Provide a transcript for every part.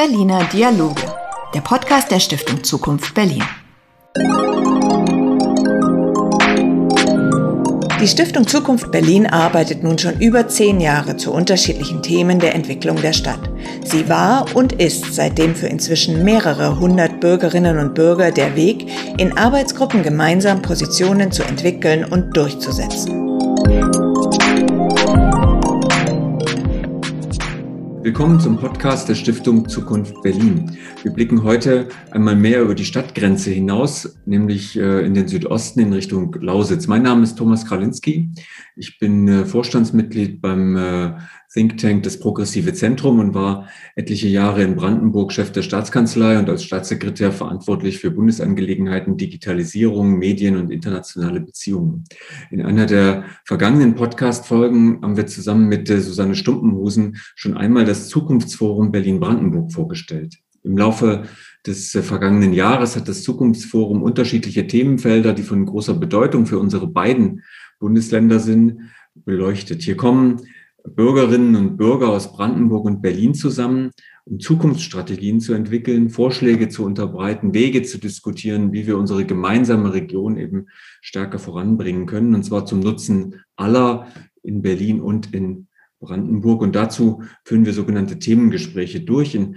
Berliner Dialoge, der Podcast der Stiftung Zukunft Berlin. Die Stiftung Zukunft Berlin arbeitet nun schon über zehn Jahre zu unterschiedlichen Themen der Entwicklung der Stadt. Sie war und ist seitdem für inzwischen mehrere hundert Bürgerinnen und Bürger der Weg, in Arbeitsgruppen gemeinsam Positionen zu entwickeln und durchzusetzen. Willkommen zum Podcast der Stiftung Zukunft Berlin. Wir blicken heute einmal mehr über die Stadtgrenze hinaus, nämlich äh, in den Südosten in Richtung Lausitz. Mein Name ist Thomas Kralinski. Ich bin äh, Vorstandsmitglied beim äh, Think Tank das Progressive Zentrum und war etliche Jahre in Brandenburg Chef der Staatskanzlei und als Staatssekretär verantwortlich für Bundesangelegenheiten, Digitalisierung, Medien und internationale Beziehungen. In einer der vergangenen Podcast-Folgen haben wir zusammen mit Susanne Stumpenhusen schon einmal das Zukunftsforum Berlin-Brandenburg vorgestellt. Im Laufe des vergangenen Jahres hat das Zukunftsforum unterschiedliche Themenfelder, die von großer Bedeutung für unsere beiden Bundesländer sind, beleuchtet. Hier kommen Bürgerinnen und Bürger aus Brandenburg und Berlin zusammen, um Zukunftsstrategien zu entwickeln, Vorschläge zu unterbreiten, Wege zu diskutieren, wie wir unsere gemeinsame Region eben stärker voranbringen können, und zwar zum Nutzen aller in Berlin und in Brandenburg. Und dazu führen wir sogenannte Themengespräche durch. In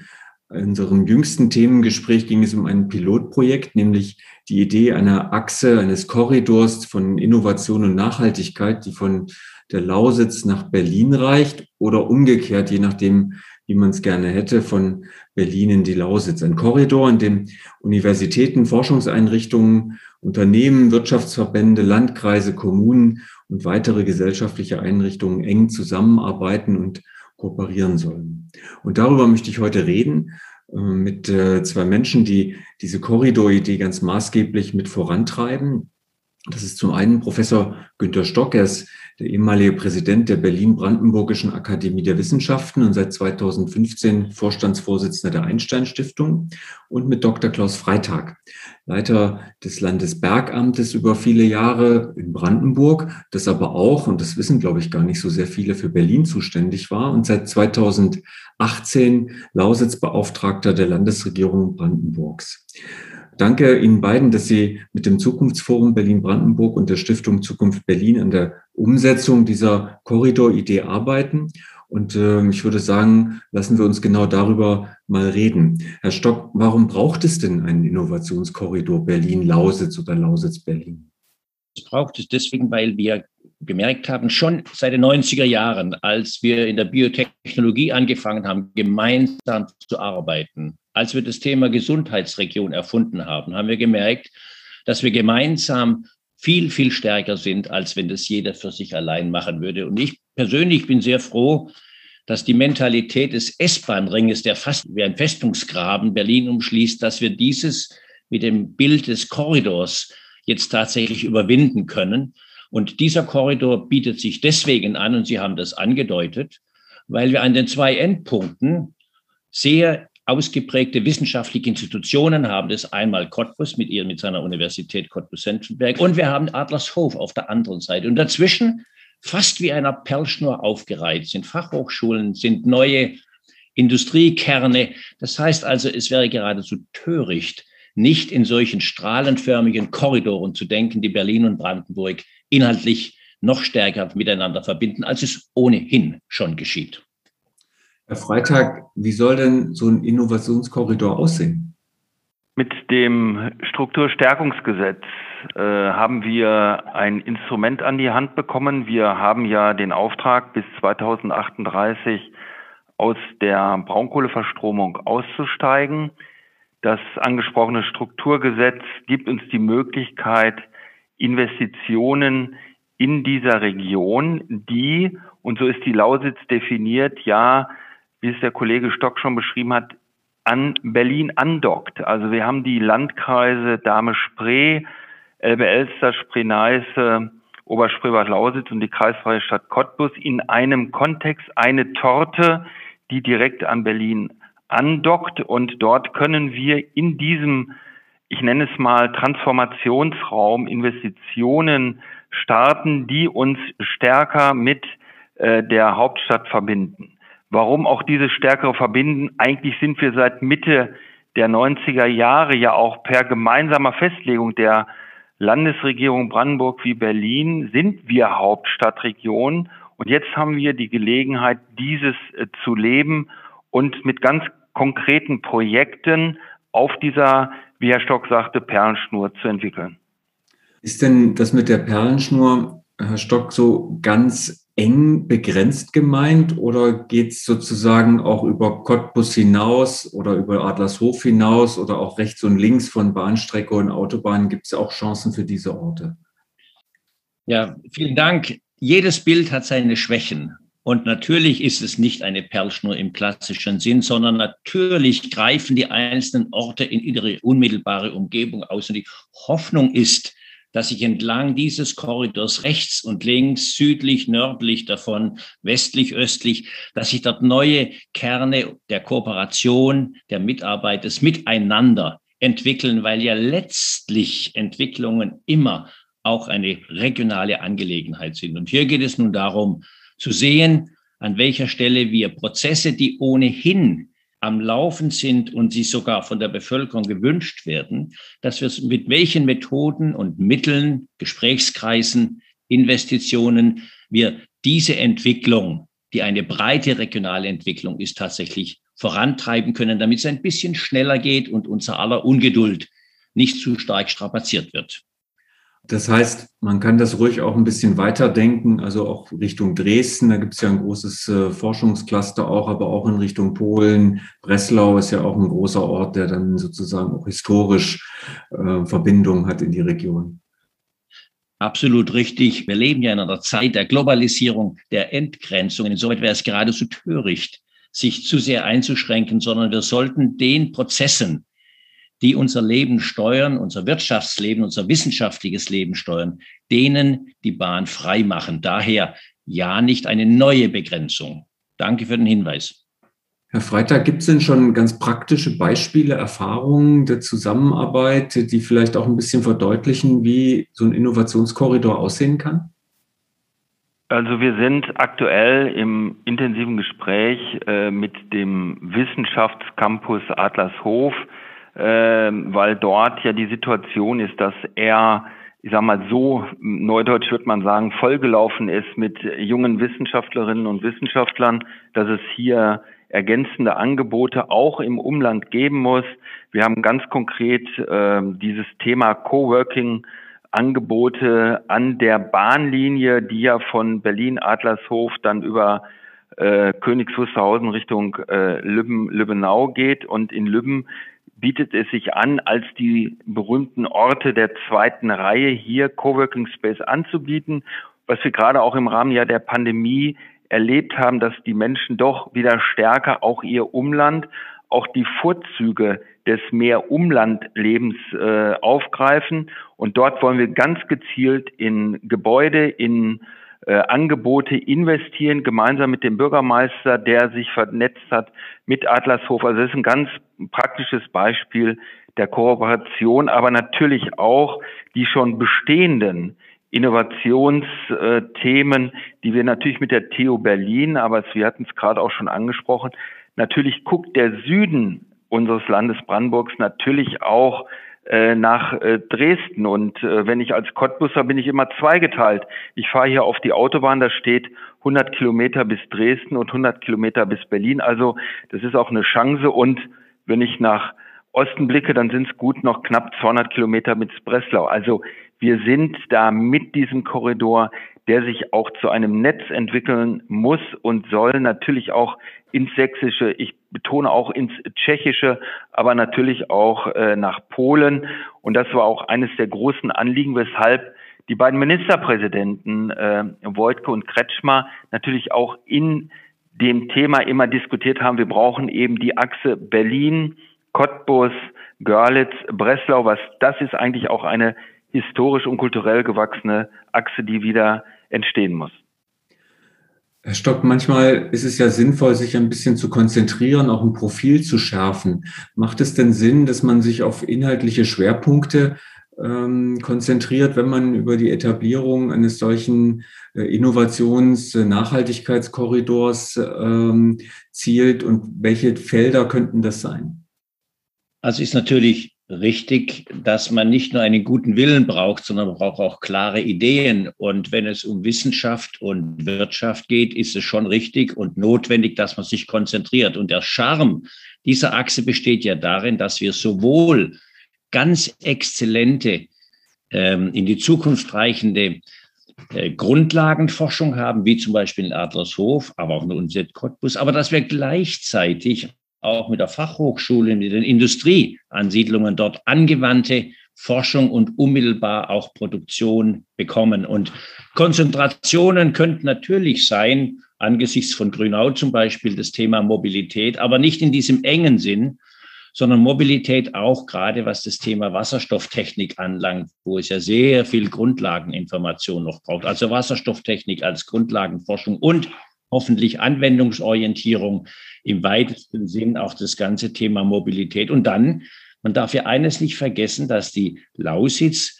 unserem jüngsten Themengespräch ging es um ein Pilotprojekt, nämlich die Idee einer Achse, eines Korridors von Innovation und Nachhaltigkeit, die von der Lausitz nach Berlin reicht oder umgekehrt, je nachdem, wie man es gerne hätte, von Berlin in die Lausitz. Ein Korridor, in dem Universitäten, Forschungseinrichtungen, Unternehmen, Wirtschaftsverbände, Landkreise, Kommunen und weitere gesellschaftliche Einrichtungen eng zusammenarbeiten und kooperieren sollen. Und darüber möchte ich heute reden äh, mit äh, zwei Menschen, die diese Korridor-Idee ganz maßgeblich mit vorantreiben. Das ist zum einen Professor Günter Stock, er ist der ehemalige Präsident der Berlin-Brandenburgischen Akademie der Wissenschaften und seit 2015 Vorstandsvorsitzender der Einstein Stiftung und mit Dr. Klaus Freitag, Leiter des Landesbergamtes über viele Jahre in Brandenburg, das aber auch, und das wissen, glaube ich, gar nicht so sehr viele, für Berlin zuständig war und seit 2018 Lausitzbeauftragter der Landesregierung Brandenburgs. Danke Ihnen beiden, dass Sie mit dem Zukunftsforum Berlin-Brandenburg und der Stiftung Zukunft Berlin an der Umsetzung dieser Korridor-Idee arbeiten. Und äh, ich würde sagen, lassen wir uns genau darüber mal reden. Herr Stock, warum braucht es denn einen Innovationskorridor Berlin-Lausitz oder Lausitz-Berlin? Es braucht es deswegen, weil wir gemerkt haben, schon seit den 90er Jahren, als wir in der Biotechnologie angefangen haben, gemeinsam zu arbeiten, als wir das Thema Gesundheitsregion erfunden haben, haben wir gemerkt, dass wir gemeinsam viel, viel stärker sind, als wenn das jeder für sich allein machen würde. Und ich persönlich bin sehr froh, dass die Mentalität des S-Bahn-Ringes, der fast wie ein Festungsgraben Berlin umschließt, dass wir dieses mit dem Bild des Korridors jetzt tatsächlich überwinden können. Und dieser Korridor bietet sich deswegen an, und Sie haben das angedeutet, weil wir an den zwei Endpunkten sehr ausgeprägte wissenschaftliche Institutionen haben. Das einmal Cottbus mit, ihr, mit seiner Universität Cottbus-Senftenberg und wir haben Adlershof auf der anderen Seite. Und dazwischen, fast wie einer Perlschnur aufgereiht, sind Fachhochschulen, sind neue Industriekerne. Das heißt also, es wäre geradezu töricht, nicht in solchen strahlenförmigen Korridoren zu denken, die Berlin und Brandenburg inhaltlich noch stärker miteinander verbinden, als es ohnehin schon geschieht. Herr Freitag, wie soll denn so ein Innovationskorridor aussehen? Mit dem Strukturstärkungsgesetz äh, haben wir ein Instrument an die Hand bekommen. Wir haben ja den Auftrag, bis 2038 aus der Braunkohleverstromung auszusteigen. Das angesprochene Strukturgesetz gibt uns die Möglichkeit, Investitionen in dieser Region, die, und so ist die Lausitz definiert, ja wie es der Kollege Stock schon beschrieben hat, an Berlin andockt. Also wir haben die Landkreise Dahme-Spree, Elbe-Elster, Spree-Neiße, Oberspreebad Lausitz und die kreisfreie Stadt Cottbus in einem Kontext eine Torte, die direkt an Berlin andockt und dort können wir in diesem, ich nenne es mal Transformationsraum, Investitionen starten, die uns stärker mit äh, der Hauptstadt verbinden. Warum auch diese stärkere Verbinden? Eigentlich sind wir seit Mitte der 90er Jahre ja auch per gemeinsamer Festlegung der Landesregierung Brandenburg wie Berlin sind wir Hauptstadtregion. Und jetzt haben wir die Gelegenheit, dieses äh, zu leben und mit ganz konkreten Projekten auf dieser, wie Herr Stock sagte, Perlenschnur zu entwickeln. Ist denn das mit der Perlenschnur, Herr Stock, so ganz eng begrenzt gemeint oder geht es sozusagen auch über Cottbus hinaus oder über Adlershof hinaus oder auch rechts und links von Bahnstrecke und Autobahn? Gibt es auch Chancen für diese Orte? Ja, vielen Dank. Jedes Bild hat seine Schwächen. Und natürlich ist es nicht eine Perlschnur im klassischen Sinn, sondern natürlich greifen die einzelnen Orte in ihre unmittelbare Umgebung aus. Und die Hoffnung ist, dass sich entlang dieses Korridors rechts und links, südlich, nördlich davon, westlich, östlich, dass sich dort neue Kerne der Kooperation, der Mitarbeit, des Miteinander entwickeln, weil ja letztlich Entwicklungen immer auch eine regionale Angelegenheit sind. Und hier geht es nun darum, zu sehen, an welcher Stelle wir Prozesse, die ohnehin am Laufen sind und sie sogar von der Bevölkerung gewünscht werden, dass wir mit welchen Methoden und Mitteln, Gesprächskreisen, Investitionen wir diese Entwicklung, die eine breite regionale Entwicklung ist, tatsächlich vorantreiben können, damit es ein bisschen schneller geht und unser aller Ungeduld nicht zu stark strapaziert wird. Das heißt, man kann das ruhig auch ein bisschen weiterdenken, also auch Richtung Dresden, da gibt es ja ein großes äh, Forschungscluster auch, aber auch in Richtung Polen. Breslau ist ja auch ein großer Ort, der dann sozusagen auch historisch äh, Verbindung hat in die Region. Absolut richtig. Wir leben ja in einer Zeit der Globalisierung, der Entgrenzung. Insoweit wäre es geradezu töricht, sich zu sehr einzuschränken, sondern wir sollten den Prozessen, die unser Leben steuern, unser Wirtschaftsleben, unser wissenschaftliches Leben steuern, denen die Bahn frei machen. Daher ja nicht eine neue Begrenzung. Danke für den Hinweis. Herr Freitag, gibt es denn schon ganz praktische Beispiele, Erfahrungen der Zusammenarbeit, die vielleicht auch ein bisschen verdeutlichen, wie so ein Innovationskorridor aussehen kann? Also wir sind aktuell im intensiven Gespräch äh, mit dem Wissenschaftscampus Adlershof weil dort ja die Situation ist, dass er, ich sag mal so, neudeutsch würde man sagen, vollgelaufen ist mit jungen Wissenschaftlerinnen und Wissenschaftlern, dass es hier ergänzende Angebote auch im Umland geben muss. Wir haben ganz konkret äh, dieses Thema Coworking Angebote an der Bahnlinie, die ja von Berlin-Adlershof dann über äh, Königs Wusterhausen Richtung äh, Lübben, Lübbenau geht. Und in Lübben bietet es sich an, als die berühmten Orte der zweiten Reihe hier Coworking Space anzubieten, was wir gerade auch im Rahmen ja der Pandemie erlebt haben, dass die Menschen doch wieder stärker auch ihr Umland, auch die Vorzüge des mehr Umlandlebens äh, aufgreifen. Und dort wollen wir ganz gezielt in Gebäude, in äh, Angebote investieren, gemeinsam mit dem Bürgermeister, der sich vernetzt hat mit Adlershof. Also das ist ein ganz praktisches Beispiel der Kooperation, aber natürlich auch die schon bestehenden Innovationsthemen, die wir natürlich mit der TU Berlin, aber wir hatten es gerade auch schon angesprochen, natürlich guckt der Süden unseres Landes Brandenburgs natürlich auch äh, nach äh, Dresden. Und äh, wenn ich als Cottbusser bin ich immer zweigeteilt. Ich fahre hier auf die Autobahn, da steht 100 Kilometer bis Dresden und 100 Kilometer bis Berlin. Also das ist auch eine Chance. Und wenn ich nach Osten blicke, dann sind es gut noch knapp 200 Kilometer bis Breslau. Also wir sind da mit diesem Korridor, der sich auch zu einem Netz entwickeln muss und soll, natürlich auch ins Sächsische, ich betone auch ins Tschechische, aber natürlich auch äh, nach Polen. Und das war auch eines der großen Anliegen, weshalb die beiden Ministerpräsidenten äh, Wojtke und Kretschmer natürlich auch in dem Thema immer diskutiert haben, wir brauchen eben die Achse Berlin, Cottbus, Görlitz, Breslau, was das ist eigentlich auch eine historisch und kulturell gewachsene Achse, die wieder entstehen muss. Herr Stock, manchmal ist es ja sinnvoll, sich ein bisschen zu konzentrieren, auch ein Profil zu schärfen. Macht es denn Sinn, dass man sich auf inhaltliche Schwerpunkte ähm, konzentriert, wenn man über die Etablierung eines solchen äh, Innovations-Nachhaltigkeitskorridors ähm, zielt und welche Felder könnten das sein? Also ist natürlich richtig, dass man nicht nur einen guten Willen braucht, sondern man braucht auch klare Ideen. Und wenn es um Wissenschaft und Wirtschaft geht, ist es schon richtig und notwendig, dass man sich konzentriert. Und der Charme dieser Achse besteht ja darin, dass wir sowohl ganz exzellente, ähm, in die Zukunft reichende äh, Grundlagenforschung haben, wie zum Beispiel in Adlershof, aber auch in der Universität Cottbus, aber dass wir gleichzeitig auch mit der Fachhochschule, mit den Industrieansiedlungen dort angewandte Forschung und unmittelbar auch Produktion bekommen. Und Konzentrationen könnten natürlich sein, angesichts von Grünau zum Beispiel, das Thema Mobilität, aber nicht in diesem engen Sinn, sondern Mobilität auch gerade was das Thema Wasserstofftechnik anlangt, wo es ja sehr viel Grundlageninformation noch braucht. Also Wasserstofftechnik als Grundlagenforschung und hoffentlich Anwendungsorientierung im weitesten Sinn auch das ganze Thema Mobilität. Und dann, man darf ja eines nicht vergessen, dass die Lausitz,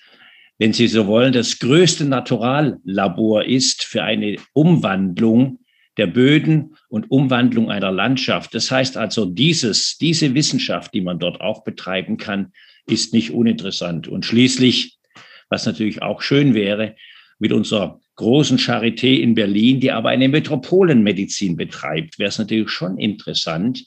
wenn Sie so wollen, das größte Naturallabor ist für eine Umwandlung der Böden und Umwandlung einer Landschaft. Das heißt also, dieses, diese Wissenschaft, die man dort auch betreiben kann, ist nicht uninteressant. Und schließlich, was natürlich auch schön wäre, mit unserer großen Charité in Berlin, die aber eine Metropolenmedizin betreibt, wäre es natürlich schon interessant,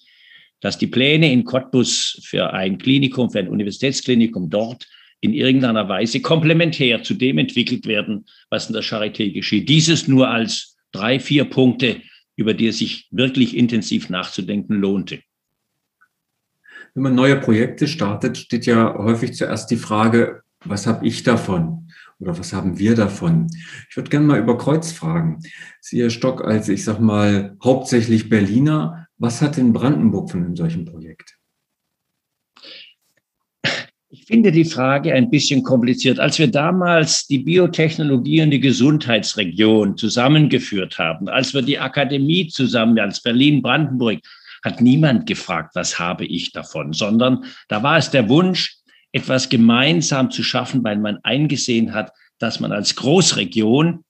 dass die Pläne in Cottbus für ein Klinikum, für ein Universitätsklinikum dort in irgendeiner Weise komplementär zu dem entwickelt werden, was in der Charité geschieht. Dieses nur als drei, vier Punkte, über die es sich wirklich intensiv nachzudenken lohnte. Wenn man neue Projekte startet, steht ja häufig zuerst die Frage, was habe ich davon? Oder was haben wir davon? Ich würde gerne mal über Kreuz fragen. Sie, Herr Stock, als ich sag mal hauptsächlich Berliner, was hat denn Brandenburg von einem solchen Projekt? Ich finde die Frage ein bisschen kompliziert. Als wir damals die Biotechnologie und die Gesundheitsregion zusammengeführt haben, als wir die Akademie zusammen, als Berlin-Brandenburg, hat niemand gefragt, was habe ich davon, sondern da war es der Wunsch, etwas gemeinsam zu schaffen, weil man eingesehen hat, dass man als Großregion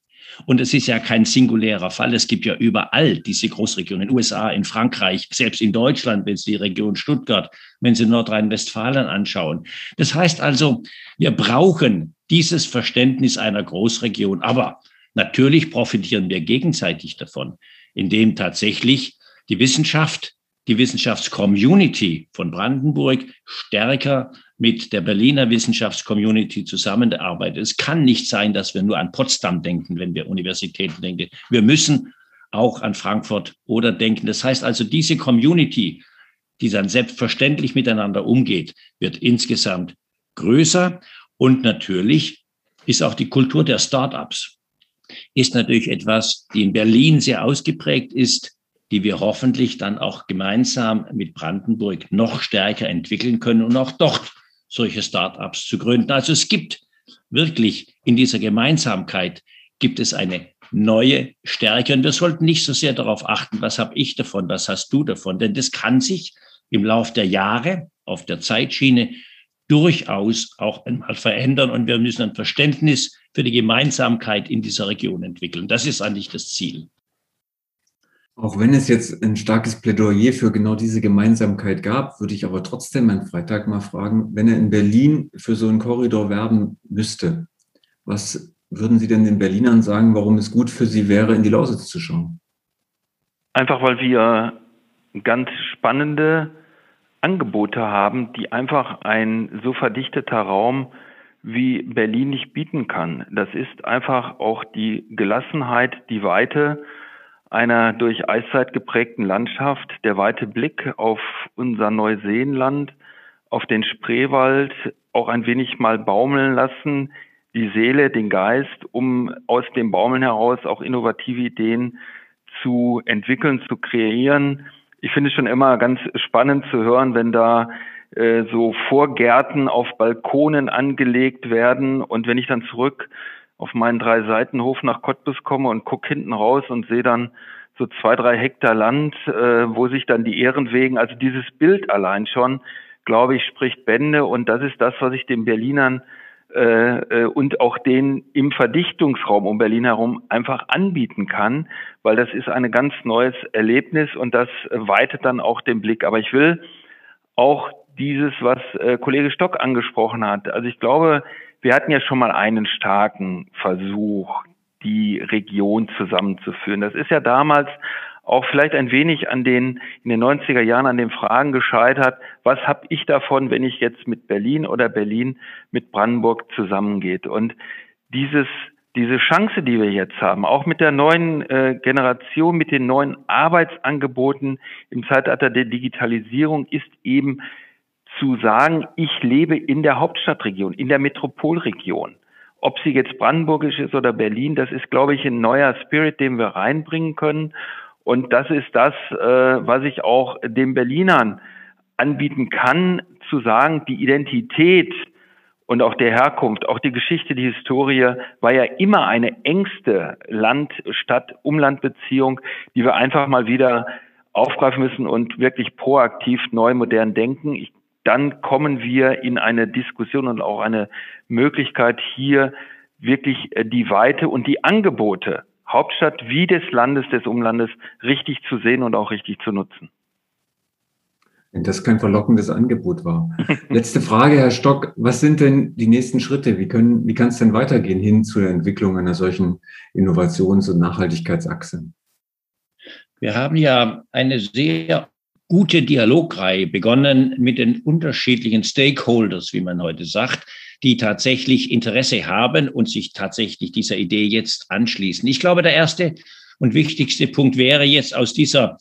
und es ist ja kein singulärer Fall. Es gibt ja überall diese Großregionen, in den USA, in Frankreich, selbst in Deutschland, wenn Sie die Region Stuttgart, wenn Sie Nordrhein-Westfalen anschauen. Das heißt also, wir brauchen dieses Verständnis einer Großregion. Aber natürlich profitieren wir gegenseitig davon, indem tatsächlich die Wissenschaft, die Wissenschaftscommunity von Brandenburg stärker mit der Berliner Wissenschaftscommunity zusammenarbeitet. Es kann nicht sein, dass wir nur an Potsdam denken, wenn wir Universitäten denken. Wir müssen auch an Frankfurt oder denken. Das heißt also, diese Community, die dann selbstverständlich miteinander umgeht, wird insgesamt größer. Und natürlich ist auch die Kultur der Startups, ist natürlich etwas, die in Berlin sehr ausgeprägt ist, die wir hoffentlich dann auch gemeinsam mit Brandenburg noch stärker entwickeln können und auch dort solche Startups zu gründen. Also es gibt wirklich in dieser Gemeinsamkeit gibt es eine neue Stärke. Und wir sollten nicht so sehr darauf achten, was habe ich davon, was hast du davon. Denn das kann sich im Laufe der Jahre auf der Zeitschiene durchaus auch einmal verändern. Und wir müssen ein Verständnis für die Gemeinsamkeit in dieser Region entwickeln. Das ist eigentlich das Ziel. Auch wenn es jetzt ein starkes Plädoyer für genau diese Gemeinsamkeit gab, würde ich aber trotzdem Herrn Freitag mal fragen, wenn er in Berlin für so einen Korridor werben müsste, was würden Sie denn den Berlinern sagen, warum es gut für Sie wäre, in die Lausitz zu schauen? Einfach weil wir ganz spannende Angebote haben, die einfach ein so verdichteter Raum wie Berlin nicht bieten kann. Das ist einfach auch die Gelassenheit, die Weite, einer durch Eiszeit geprägten Landschaft, der weite Blick auf unser Neuseenland, auf den Spreewald, auch ein wenig mal baumeln lassen, die Seele, den Geist, um aus dem Baumeln heraus auch innovative Ideen zu entwickeln, zu kreieren. Ich finde es schon immer ganz spannend zu hören, wenn da äh, so Vorgärten auf Balkonen angelegt werden und wenn ich dann zurück auf meinen drei Seitenhof nach Cottbus komme und gucke hinten raus und sehe dann so zwei, drei Hektar Land, äh, wo sich dann die Ehrenwegen, also dieses Bild allein schon, glaube ich, spricht Bände und das ist das, was ich den Berlinern äh, und auch den im Verdichtungsraum um Berlin herum einfach anbieten kann, weil das ist ein ganz neues Erlebnis und das weitet dann auch den Blick. Aber ich will auch dieses, was äh, Kollege Stock angesprochen hat. Also ich glaube, wir hatten ja schon mal einen starken Versuch, die Region zusammenzuführen. Das ist ja damals auch vielleicht ein wenig an den in den 90er Jahren an den Fragen gescheitert, was habe ich davon, wenn ich jetzt mit Berlin oder Berlin mit Brandenburg zusammengeht und dieses diese Chance, die wir jetzt haben, auch mit der neuen äh, Generation, mit den neuen Arbeitsangeboten im Zeitalter der Digitalisierung, ist eben zu sagen, ich lebe in der Hauptstadtregion, in der Metropolregion. Ob sie jetzt brandenburgisch ist oder Berlin, das ist, glaube ich, ein neuer Spirit, den wir reinbringen können. Und das ist das, äh, was ich auch den Berlinern anbieten kann, zu sagen, die Identität und auch der Herkunft, auch die Geschichte, die Historie war ja immer eine engste Land-Stadt-Umland-Beziehung, die wir einfach mal wieder aufgreifen müssen und wirklich proaktiv neu modern denken. Ich, dann kommen wir in eine Diskussion und auch eine Möglichkeit hier wirklich äh, die Weite und die Angebote Hauptstadt wie des Landes, des Umlandes richtig zu sehen und auch richtig zu nutzen. Wenn das kein verlockendes Angebot war. Letzte Frage, Herr Stock. Was sind denn die nächsten Schritte? Wie, können, wie kann es denn weitergehen hin zur Entwicklung einer solchen Innovations- und Nachhaltigkeitsachse? Wir haben ja eine sehr gute Dialogreihe begonnen mit den unterschiedlichen Stakeholders, wie man heute sagt, die tatsächlich Interesse haben und sich tatsächlich dieser Idee jetzt anschließen. Ich glaube, der erste und wichtigste Punkt wäre jetzt aus dieser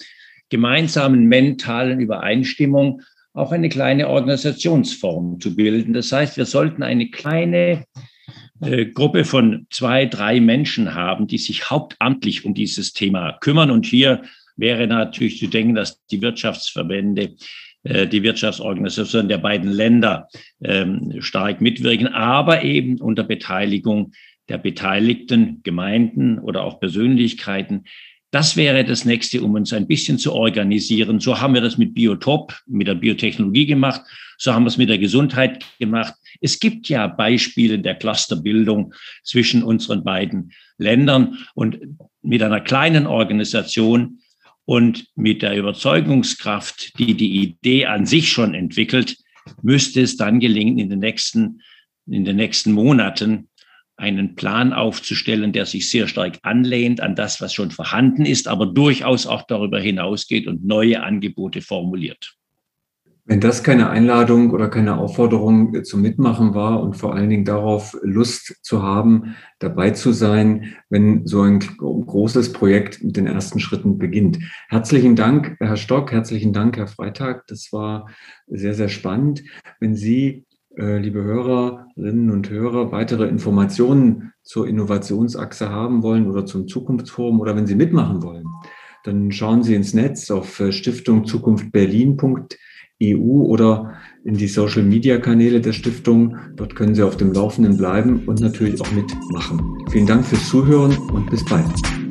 gemeinsamen mentalen Übereinstimmung auch eine kleine Organisationsform zu bilden. Das heißt, wir sollten eine kleine äh, Gruppe von zwei, drei Menschen haben, die sich hauptamtlich um dieses Thema kümmern. Und hier wäre natürlich zu denken, dass die Wirtschaftsverbände, äh, die Wirtschaftsorganisationen der beiden Länder ähm, stark mitwirken, aber eben unter Beteiligung der beteiligten Gemeinden oder auch Persönlichkeiten. Das wäre das nächste, um uns ein bisschen zu organisieren. So haben wir das mit Biotop, mit der Biotechnologie gemacht. So haben wir es mit der Gesundheit gemacht. Es gibt ja Beispiele der Clusterbildung zwischen unseren beiden Ländern und mit einer kleinen Organisation und mit der Überzeugungskraft, die die Idee an sich schon entwickelt, müsste es dann gelingen, in den nächsten, in den nächsten Monaten einen Plan aufzustellen, der sich sehr stark anlehnt an das, was schon vorhanden ist, aber durchaus auch darüber hinausgeht und neue Angebote formuliert. Wenn das keine Einladung oder keine Aufforderung zum Mitmachen war und vor allen Dingen darauf Lust zu haben, dabei zu sein, wenn so ein großes Projekt mit den ersten Schritten beginnt. Herzlichen Dank, Herr Stock, herzlichen Dank, Herr Freitag. Das war sehr, sehr spannend. Wenn Sie, äh, liebe Hörerinnen und Hörer, weitere Informationen zur Innovationsachse haben wollen oder zum Zukunftsforum oder wenn Sie mitmachen wollen, dann schauen Sie ins Netz auf äh, stiftungzukunftberlin.de EU oder in die Social-Media-Kanäle der Stiftung. Dort können Sie auf dem Laufenden bleiben und natürlich auch mitmachen. Vielen Dank fürs Zuhören und bis bald.